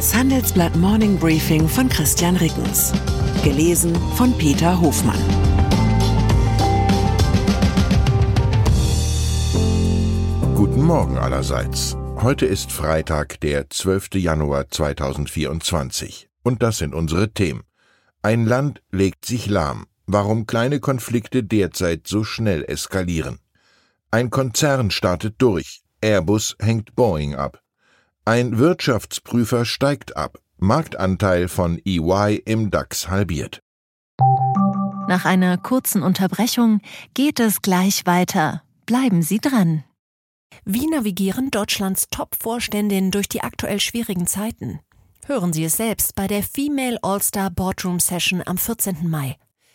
Das Handelsblatt Morning Briefing von Christian Rickens. Gelesen von Peter Hofmann. Guten Morgen allerseits. Heute ist Freitag, der 12. Januar 2024. Und das sind unsere Themen. Ein Land legt sich lahm. Warum kleine Konflikte derzeit so schnell eskalieren. Ein Konzern startet durch. Airbus hängt Boeing ab. Ein Wirtschaftsprüfer steigt ab. Marktanteil von EY im DAX halbiert. Nach einer kurzen Unterbrechung geht es gleich weiter. Bleiben Sie dran. Wie navigieren Deutschlands Top-Vorständinnen durch die aktuell schwierigen Zeiten? Hören Sie es selbst bei der Female All-Star Boardroom Session am 14. Mai.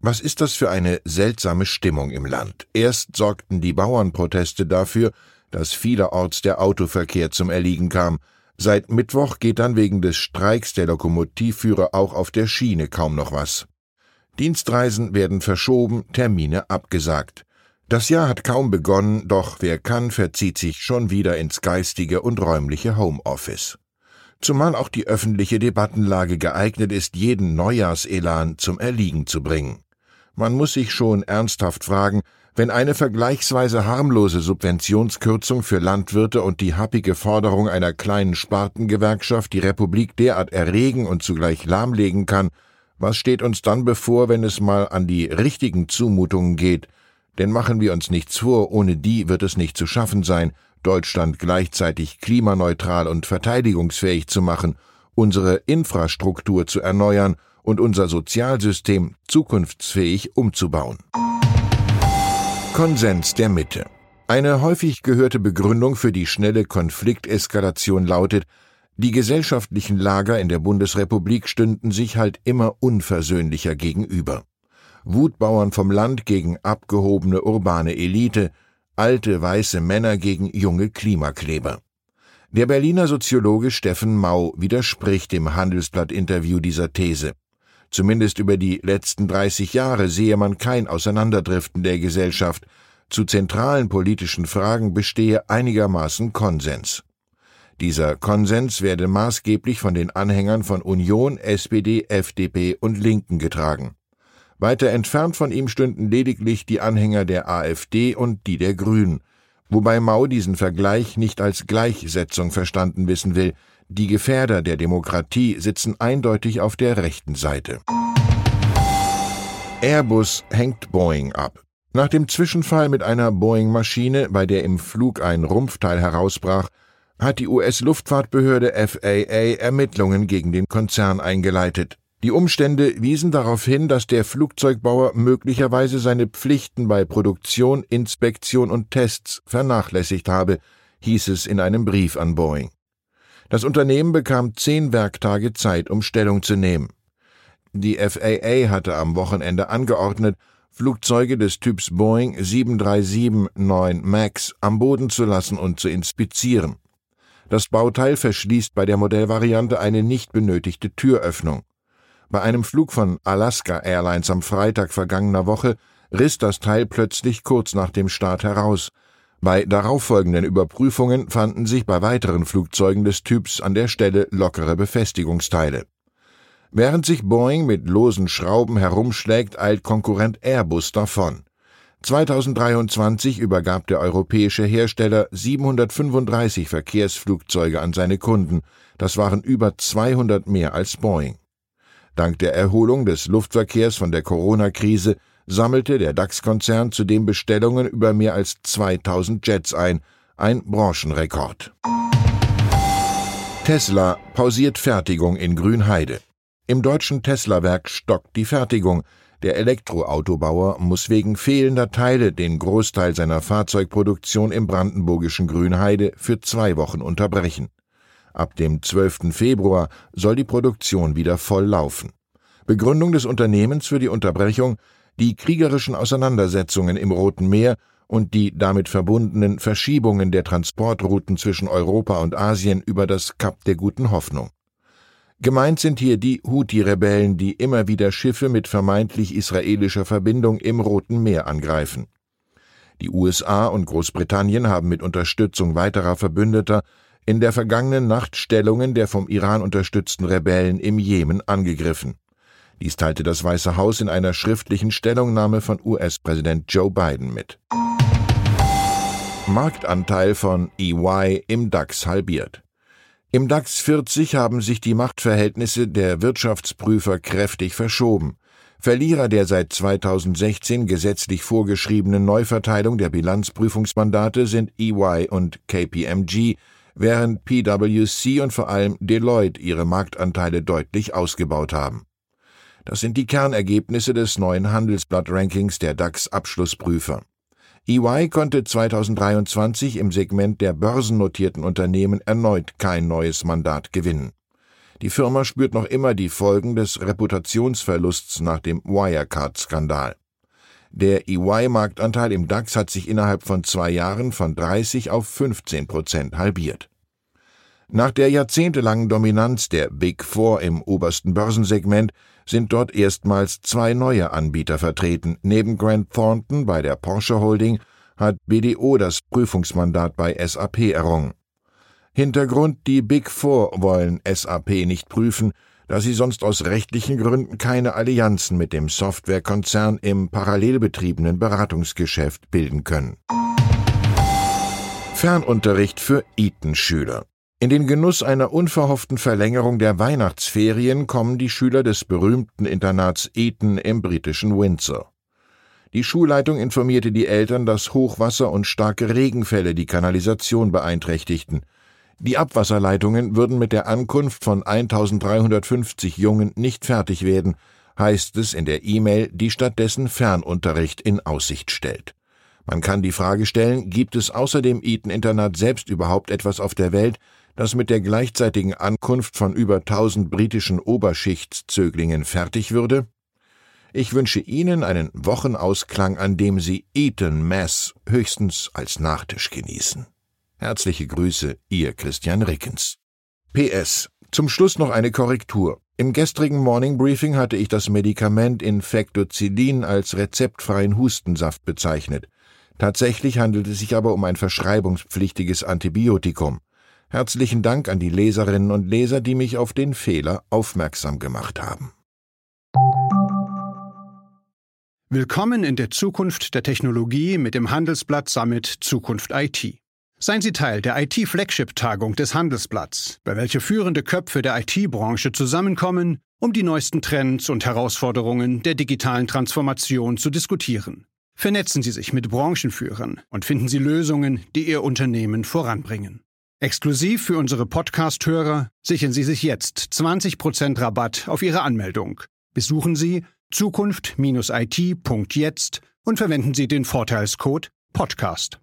Was ist das für eine seltsame Stimmung im Land? Erst sorgten die Bauernproteste dafür, dass vielerorts der Autoverkehr zum Erliegen kam. Seit Mittwoch geht dann wegen des Streiks der Lokomotivführer auch auf der Schiene kaum noch was. Dienstreisen werden verschoben, Termine abgesagt. Das Jahr hat kaum begonnen, doch wer kann, verzieht sich schon wieder ins geistige und räumliche Homeoffice. Zumal auch die öffentliche Debattenlage geeignet ist, jeden Neujahrselan zum Erliegen zu bringen. Man muss sich schon ernsthaft fragen, wenn eine vergleichsweise harmlose Subventionskürzung für Landwirte und die happige Forderung einer kleinen Spartengewerkschaft die Republik derart erregen und zugleich lahmlegen kann, was steht uns dann bevor, wenn es mal an die richtigen Zumutungen geht? Denn machen wir uns nichts vor, ohne die wird es nicht zu schaffen sein, Deutschland gleichzeitig klimaneutral und verteidigungsfähig zu machen, unsere Infrastruktur zu erneuern und unser Sozialsystem zukunftsfähig umzubauen. Konsens der Mitte. Eine häufig gehörte Begründung für die schnelle Konflikteskalation lautet, die gesellschaftlichen Lager in der Bundesrepublik stünden sich halt immer unversöhnlicher gegenüber. Wutbauern vom Land gegen abgehobene urbane Elite, alte weiße Männer gegen junge Klimakleber. Der Berliner Soziologe Steffen Mau widerspricht im Handelsblatt-Interview dieser These. Zumindest über die letzten 30 Jahre sehe man kein Auseinanderdriften der Gesellschaft. Zu zentralen politischen Fragen bestehe einigermaßen Konsens. Dieser Konsens werde maßgeblich von den Anhängern von Union, SPD, FDP und Linken getragen. Weiter entfernt von ihm stünden lediglich die Anhänger der AfD und die der Grünen, wobei Mau diesen Vergleich nicht als Gleichsetzung verstanden wissen will, die Gefährder der Demokratie sitzen eindeutig auf der rechten Seite. Airbus hängt Boeing ab. Nach dem Zwischenfall mit einer Boeing-Maschine, bei der im Flug ein Rumpfteil herausbrach, hat die US-Luftfahrtbehörde FAA Ermittlungen gegen den Konzern eingeleitet. Die Umstände wiesen darauf hin, dass der Flugzeugbauer möglicherweise seine Pflichten bei Produktion, Inspektion und Tests vernachlässigt habe, hieß es in einem Brief an Boeing. Das Unternehmen bekam zehn Werktage Zeit, um Stellung zu nehmen. Die FAA hatte am Wochenende angeordnet, Flugzeuge des Typs Boeing 737-9 MAX am Boden zu lassen und zu inspizieren. Das Bauteil verschließt bei der Modellvariante eine nicht benötigte Türöffnung. Bei einem Flug von Alaska Airlines am Freitag vergangener Woche riss das Teil plötzlich kurz nach dem Start heraus, bei darauffolgenden Überprüfungen fanden sich bei weiteren Flugzeugen des Typs an der Stelle lockere Befestigungsteile. Während sich Boeing mit losen Schrauben herumschlägt, eilt Konkurrent Airbus davon. 2023 übergab der europäische Hersteller 735 Verkehrsflugzeuge an seine Kunden. Das waren über 200 mehr als Boeing. Dank der Erholung des Luftverkehrs von der Corona-Krise sammelte der DAX-Konzern zudem Bestellungen über mehr als 2000 Jets ein, ein Branchenrekord. Tesla pausiert Fertigung in Grünheide. Im deutschen Tesla-Werk stockt die Fertigung. Der Elektroautobauer muss wegen fehlender Teile den Großteil seiner Fahrzeugproduktion im brandenburgischen Grünheide für zwei Wochen unterbrechen. Ab dem 12. Februar soll die Produktion wieder voll laufen. Begründung des Unternehmens für die Unterbrechung die kriegerischen Auseinandersetzungen im Roten Meer und die damit verbundenen Verschiebungen der Transportrouten zwischen Europa und Asien über das Kap der Guten Hoffnung. Gemeint sind hier die Houthi-Rebellen, die immer wieder Schiffe mit vermeintlich israelischer Verbindung im Roten Meer angreifen. Die USA und Großbritannien haben mit Unterstützung weiterer Verbündeter in der vergangenen Nacht Stellungen der vom Iran unterstützten Rebellen im Jemen angegriffen. Dies teilte das Weiße Haus in einer schriftlichen Stellungnahme von US-Präsident Joe Biden mit. Marktanteil von EY im DAX halbiert. Im DAX 40 haben sich die Machtverhältnisse der Wirtschaftsprüfer kräftig verschoben. Verlierer der seit 2016 gesetzlich vorgeschriebenen Neuverteilung der Bilanzprüfungsmandate sind EY und KPMG, während PwC und vor allem Deloitte ihre Marktanteile deutlich ausgebaut haben. Das sind die Kernergebnisse des neuen Handelsblatt-Rankings der DAX-Abschlussprüfer. EY konnte 2023 im Segment der börsennotierten Unternehmen erneut kein neues Mandat gewinnen. Die Firma spürt noch immer die Folgen des Reputationsverlusts nach dem Wirecard-Skandal. Der EY-Marktanteil im DAX hat sich innerhalb von zwei Jahren von 30 auf 15 Prozent halbiert. Nach der jahrzehntelangen Dominanz der Big Four im obersten Börsensegment sind dort erstmals zwei neue Anbieter vertreten. Neben Grant Thornton bei der Porsche Holding hat BDO das Prüfungsmandat bei SAP errungen. Hintergrund, die Big Four wollen SAP nicht prüfen, da sie sonst aus rechtlichen Gründen keine Allianzen mit dem Softwarekonzern im parallel betriebenen Beratungsgeschäft bilden können. Fernunterricht für Eton-Schüler. In den Genuss einer unverhofften Verlängerung der Weihnachtsferien kommen die Schüler des berühmten Internats Eton im britischen Windsor. Die Schulleitung informierte die Eltern, dass Hochwasser und starke Regenfälle die Kanalisation beeinträchtigten. Die Abwasserleitungen würden mit der Ankunft von 1350 Jungen nicht fertig werden, heißt es in der E-Mail, die stattdessen Fernunterricht in Aussicht stellt. Man kann die Frage stellen, gibt es außer dem Eton-Internat selbst überhaupt etwas auf der Welt, das mit der gleichzeitigen Ankunft von über tausend britischen Oberschichtszöglingen fertig würde? Ich wünsche Ihnen einen Wochenausklang, an dem Sie Eton Mass höchstens als Nachtisch genießen. Herzliche Grüße, Ihr Christian Rickens. PS. Zum Schluss noch eine Korrektur. Im gestrigen Morning Briefing hatte ich das Medikament Infectozilin als rezeptfreien Hustensaft bezeichnet. Tatsächlich handelt es sich aber um ein verschreibungspflichtiges Antibiotikum. Herzlichen Dank an die Leserinnen und Leser, die mich auf den Fehler aufmerksam gemacht haben. Willkommen in der Zukunft der Technologie mit dem Handelsblatt Summit Zukunft IT. Seien Sie Teil der IT-Flagship-Tagung des Handelsblatts, bei welcher führende Köpfe der IT-Branche zusammenkommen, um die neuesten Trends und Herausforderungen der digitalen Transformation zu diskutieren. Vernetzen Sie sich mit Branchenführern und finden Sie Lösungen, die Ihr Unternehmen voranbringen. Exklusiv für unsere Podcast-Hörer sichern Sie sich jetzt 20% Rabatt auf Ihre Anmeldung. Besuchen Sie zukunft-it.jetzt und verwenden Sie den Vorteilscode Podcast.